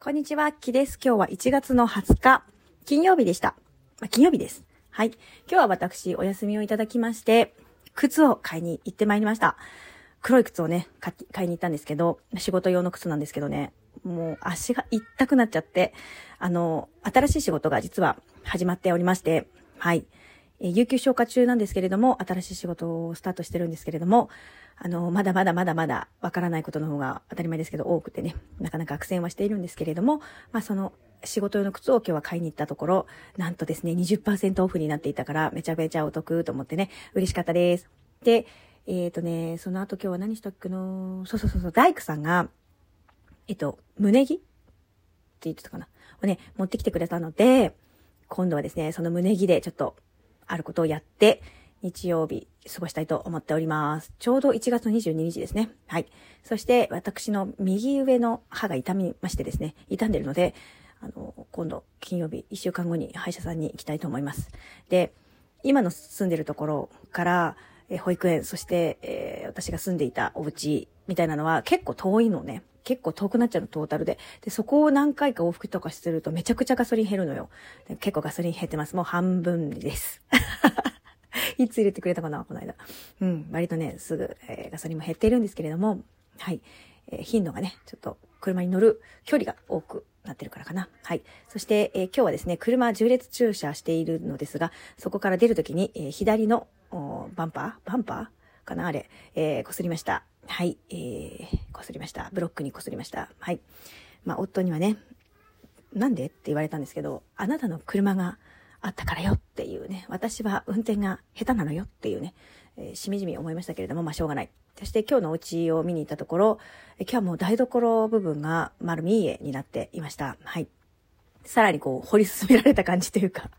こんにちは、きです。今日は1月の20日、金曜日でした。まあ、金曜日です。はい。今日は私、お休みをいただきまして、靴を買いに行ってまいりました。黒い靴をね、買いに行ったんですけど、仕事用の靴なんですけどね、もう足が痛くなっちゃって、あの、新しい仕事が実は始まっておりまして、はい。え有給消化中なんですけれども、新しい仕事をスタートしてるんですけれども、あの、まだまだまだまだわからないことの方が当たり前ですけど多くてね、なかなか苦戦はしているんですけれども、まあその仕事用の靴を今日は買いに行ったところ、なんとですね、20%オフになっていたから、めちゃめちゃお得と思ってね、嬉しかったです。で、えっ、ー、とね、その後今日は何したっけの？そうそうそうそう、大工さんが、えっと、胸着？って言ってたかな。をね、持ってきてくれたので、今度はですね、その胸着でちょっとあることをやって、日曜日過ごしたいと思っております。ちょうど1月22日ですね。はい。そして私の右上の歯が痛みましてですね、傷んでるので、あの、今度金曜日1週間後に歯医者さんに行きたいと思います。で、今の住んでるところから、え保育園、そして、えー、私が住んでいたお家みたいなのは結構遠いのね。結構遠くなっちゃうの、トータルで。で、そこを何回か往復とかするとめちゃくちゃガソリン減るのよ。結構ガソリン減ってます。もう半分です。いつ入れてくれたかな、この間。うん、割とね、すぐ、えー、ガソリンも減っているんですけれども、はい。えー、頻度がね、ちょっと車に乗る距離が多くなってるからかな。はい。そして、えー、今日はですね、車重列駐車しているのですが、そこから出るときに、えー、左のバンパー？バンパー？かなあれ、えー、擦りました。はい。えー、擦りました。ブロックに擦りました。はい。まあ、夫にはね、なんでって言われたんですけど、あなたの車があったからよっていうね、私は運転が下手なのよっていうね、えー、しみじみ思いましたけれども、まあしょうがない。そして今日のお家を見に行ったところ、今日はもう台所部分が丸見えになっていました。はい。さらにこう掘り進められた感じというか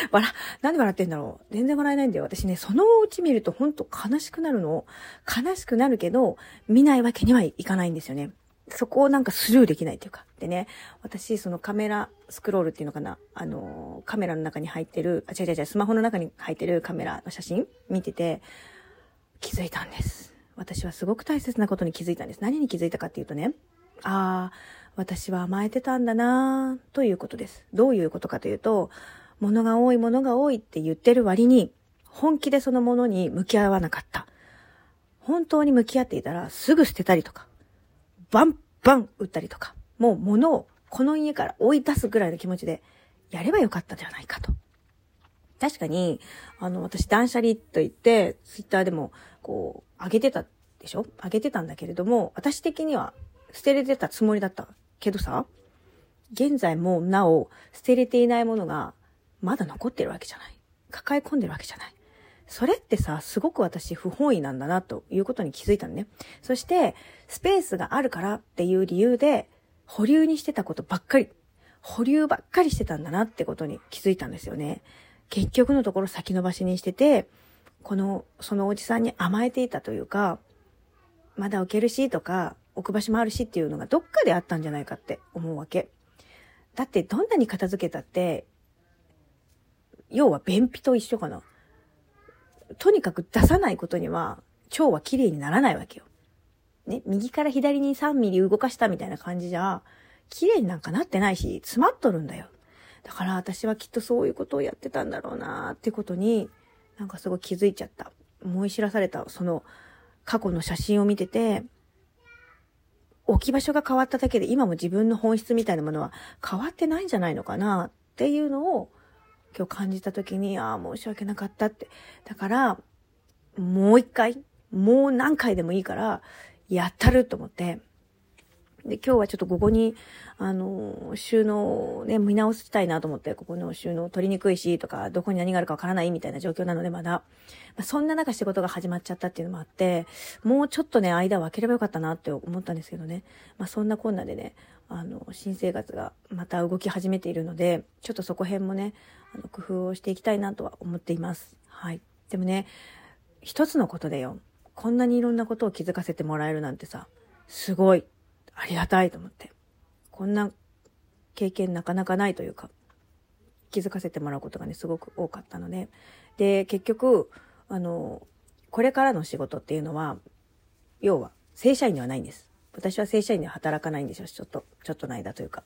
笑、なんで笑ってんだろう全然笑えないんだよ。私ね、そのお家見るとほんと悲しくなるの。悲しくなるけど、見ないわけにはいかないんですよね。そこをなんかスルーできないというか。でね、私、そのカメラスクロールっていうのかな、あの、カメラの中に入ってる、あ、違う違う違う、スマホの中に入ってるカメラの写真見てて、気づいたんです。私はすごく大切なことに気づいたんです。何に気づいたかっていうとね、ああ、私は甘えてたんだなということです。どういうことかというと、物が多い、物が多いって言ってる割に、本気でそのものに向き合わなかった。本当に向き合っていたら、すぐ捨てたりとか、バンバン打ったりとか、もう物をこの家から追い出すぐらいの気持ちでやればよかったんじゃないかと。確かに、あの、私断捨離と言って、ツイッターでも、こう、上げてたでしょ？上げてたんだけれども、私的には捨てれてたつもりだったけどさ、現在もなお捨てれていないものがまだ残ってるわけじゃない。抱え込んでるわけじゃない。それってさ、すごく私不本意なんだなということに気づいたのね。そして、スペースがあるからっていう理由で、保留にしてたことばっかり、保留ばっかりしてたんだなってことに気づいたんですよね。結局のところ先延ばしにしてて、この、そのおじさんに甘えていたというか、まだ置けるしとか、置く場所もあるしっていうのがどっかであったんじゃないかって思うわけ。だってどんなに片付けたって、要は便秘と一緒かな。とにかく出さないことには、腸は綺麗にならないわけよ。ね、右から左に3ミリ動かしたみたいな感じじゃ、綺麗になんかなってないし、詰まっとるんだよ。だから私はきっとそういうことをやってたんだろうなってことに、なんかすごい気づいちゃった。思い知らされた、その過去の写真を見てて、置き場所が変わっただけで今も自分の本質みたいなものは変わってないんじゃないのかなっていうのを今日感じた時に、ああ、申し訳なかったって。だから、もう一回、もう何回でもいいから、やったると思って。で、今日はちょっとここに、あの、収納ね、見直したいなと思って、ここの収納取りにくいし、とか、どこに何があるかわからないみたいな状況なので、まだ。まあ、そんな中仕事が始まっちゃったっていうのもあって、もうちょっとね、間を空ければよかったなって思ったんですけどね。まあ、そんなこんなでね、あの、新生活がまた動き始めているので、ちょっとそこ辺もね、あの、工夫をしていきたいなとは思っています。はい。でもね、一つのことでよ、こんなにいろんなことを気づかせてもらえるなんてさ、すごい、ありがたいと思って。こんな経験なかなかないというか、気づかせてもらうことがね、すごく多かったので、で、結局、あの、これからの仕事っていうのは、要は、正社員ではないんです。私は正社員では働かないんですよ。ちょっと、ちょっとの間というか。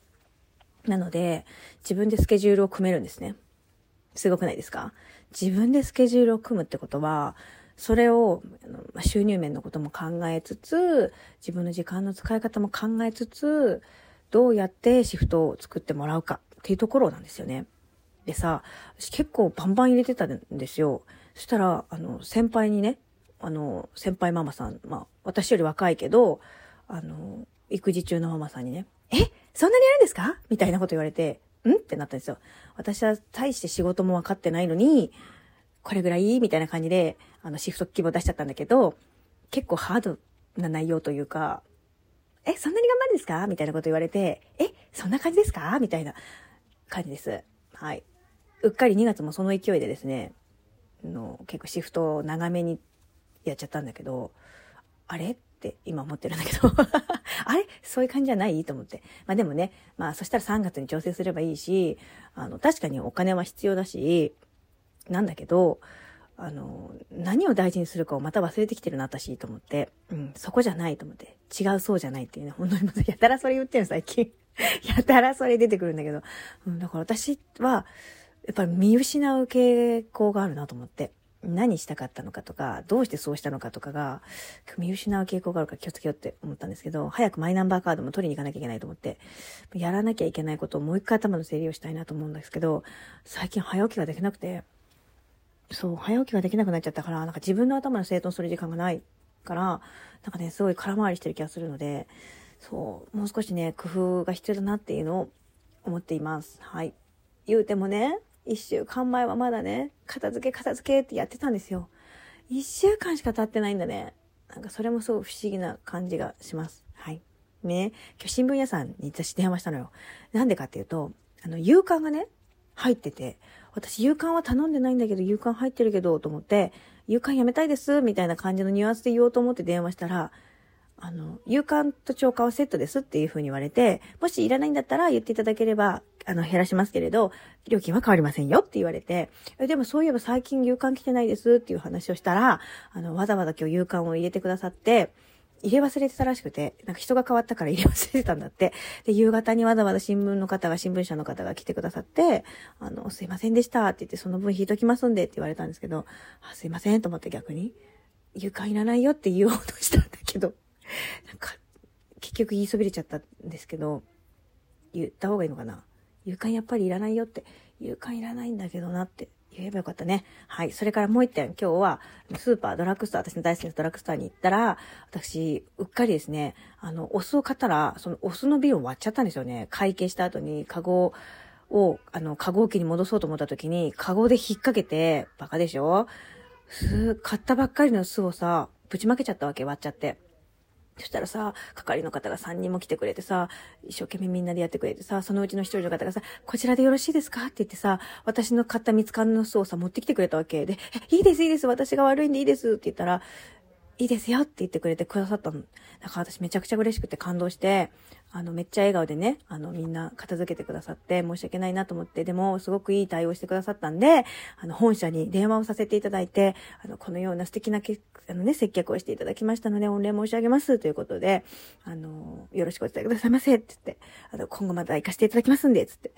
なので、自分でスケジュールを組めるんですね。すごくないですか？自分でスケジュールを組むってことは、それを収入面のことも考えつつ、自分の時間の使い方も考えつつ、どうやってシフトを作ってもらうかっていうところなんですよね。でさ、私結構バンバン入れてたんですよ。そしたら、あの、先輩にね、あの、先輩ママさん、まあ、私より若いけど、あの、育児中のママさんにね、え？そんなにやるんですか？みたいなこと言われて、ん？ってなったんですよ。私は大して仕事も分かってないのに、これぐらい？みたいな感じで、あの、シフト規模出しちゃったんだけど、結構ハードな内容というか、え、そんなに頑張るんですか？みたいなこと言われて、え、そんな感じですか？みたいな感じです。はい。うっかり2月もその勢いでですね、の結構シフトを長めにやっちゃったんだけど、あれ？って今思ってるんだけど あれ？そういう感じじゃない？と思って。まあでもね、まあそしたら3月に調整すればいいし、あの、確かにお金は必要だし、なんだけど、あの、何を大事にするかをまた忘れてきてるな、私、と思って。うん、そこじゃないと思って。違うそうじゃないっていうね、本当にやたらそれ言ってるの最近。やたらそれ出てくるんだけど。うん、だから私は、やっぱり見失う傾向があるなと思って。何したかったのかとか、どうしてそうしたのかとかが、見失う傾向があるから気をつけようって思ったんですけど、早くマイナンバーカードも取りに行かなきゃいけないと思って、やらなきゃいけないことをもう一回頭の整理をしたいなと思うんですけど、最近早起きができなくて、そう、早起きができなくなっちゃったから、なんか自分の頭の整頓する時間がないから、なんかね、すごい空回りしてる気がするので、そう、もう少しね、工夫が必要だなっていうのを思っています。はい。言うてもね、一週間前はまだね、片付け片付けってやってたんですよ。一週間しか経ってないんだね。なんかそれもすごい不思議な感じがします。はい。ね、今日新聞屋さんに私電話したのよ。なんでかっていうと、あの、夕刊がね、入ってて、私夕刊は頼んでないんだけど、夕刊入ってるけど、と思って、夕刊やめたいです、みたいな感じのニュアンスで言おうと思って電話したら、あの、夕刊と超過はセットですっていう風に言われて、もしいらないんだったら言っていただければ、あの、減らしますけれど、料金は変わりませんよって言われて、でもそういえば最近夕刊来てないですっていう話をしたら、あの、わざわざ今日夕刊を入れてくださって、入れ忘れてたらしくて、なんか人が変わったから入れ忘れてたんだって。で、夕方にわざわざ新聞の方が、新聞社の方が来てくださって、あの、すいませんでしたって言って、その分引いときますんでって言われたんですけど、あすいませんと思って逆に、夕刊いらないよって言おうとしたんだけど、なんか、結局言いそびれちゃったんですけど、言った方がいいのかな夕刊やっぱりいらないよって、夕刊いらないんだけどなって言えばよかったね。はい。それからもう一点、今日は、スーパー、ドラッグストア、私の大好きなドラッグストアに行ったら、私、うっかりですね、あの、お酢を買ったら、そのお酢の瓶を割っちゃったんですよね。会計した後に、カゴを、あの、カゴ置きに戻そうと思った時に、カゴで引っ掛けて、バカでしょ？酢、買ったばっかりの酢をさ、ぶちまけちゃったわけ、割っちゃって。そしたらさ、係の方が3人も来てくれてさ、一生懸命みんなでやってくれてさ、そのうちの一人の方がさ、こちらでよろしいですか？って言ってさ、私の買った蜜缶の巣をさ、持ってきてくれたわけで、いいです、いいです、私が悪いんでいいですって言ったら、いいですよって言ってくれてくださったの。だから私めちゃくちゃ嬉しくて感動して、あの、めっちゃ笑顔でね、あの、みんな片付けてくださって申し訳ないなと思って、でも、すごくいい対応してくださったんで、あの、本社に電話をさせていただいて、あの、このような素敵なけ、あのね、接客をしていただきましたので、御礼申し上げますということで、あの、よろしくお伝えくださいませ、って言って、あの、今後また行かせていただきますんで、つって。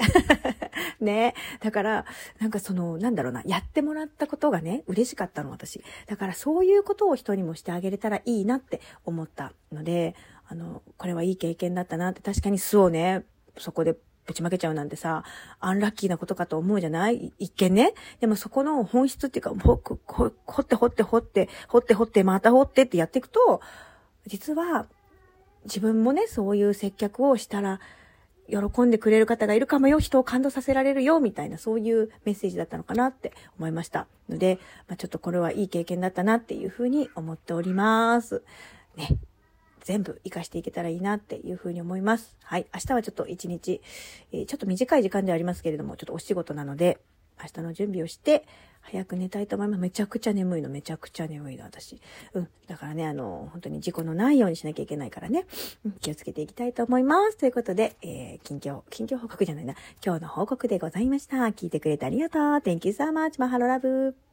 ね。だから、なんかその、なんだろうな、やってもらったことがね、嬉しかったの、私。だからそういうことを人にもしてあげれたらいいなって思ったので、あの、これはいい経験だったなって確かに巣をね、そこでぶちまけちゃうなんてさ、アンラッキーなことかと思うじゃない？一見ね。でもそこの本質っていうか、ほ、ほ、掘って掘って掘って、掘って掘って、また掘ってってやっていくと、実は自分もね、そういう接客をしたら、喜んでくれる方がいるかもよ、人を感動させられるよ、みたいな、そういうメッセージだったのかなって思いました。ので、まあ、ちょっとこれはいい経験だったなっていうふうに思っております。ね。全部活かしていけたらいいなっていうふうに思います。はい。明日はちょっと一日、えー、ちょっと短い時間ではありますけれども、ちょっとお仕事なので、明日の準備をして、早く寝たいと思います。めちゃくちゃ眠いの、めちゃくちゃ眠いの、私。うん。だからね、あの、本当に事故のないようにしなきゃいけないからね、うん、気をつけていきたいと思います。ということで、えー、近況、近況報告じゃないな。今日の報告でございました。聞いてくれてありがとう。Thank you so much. マハロラブ。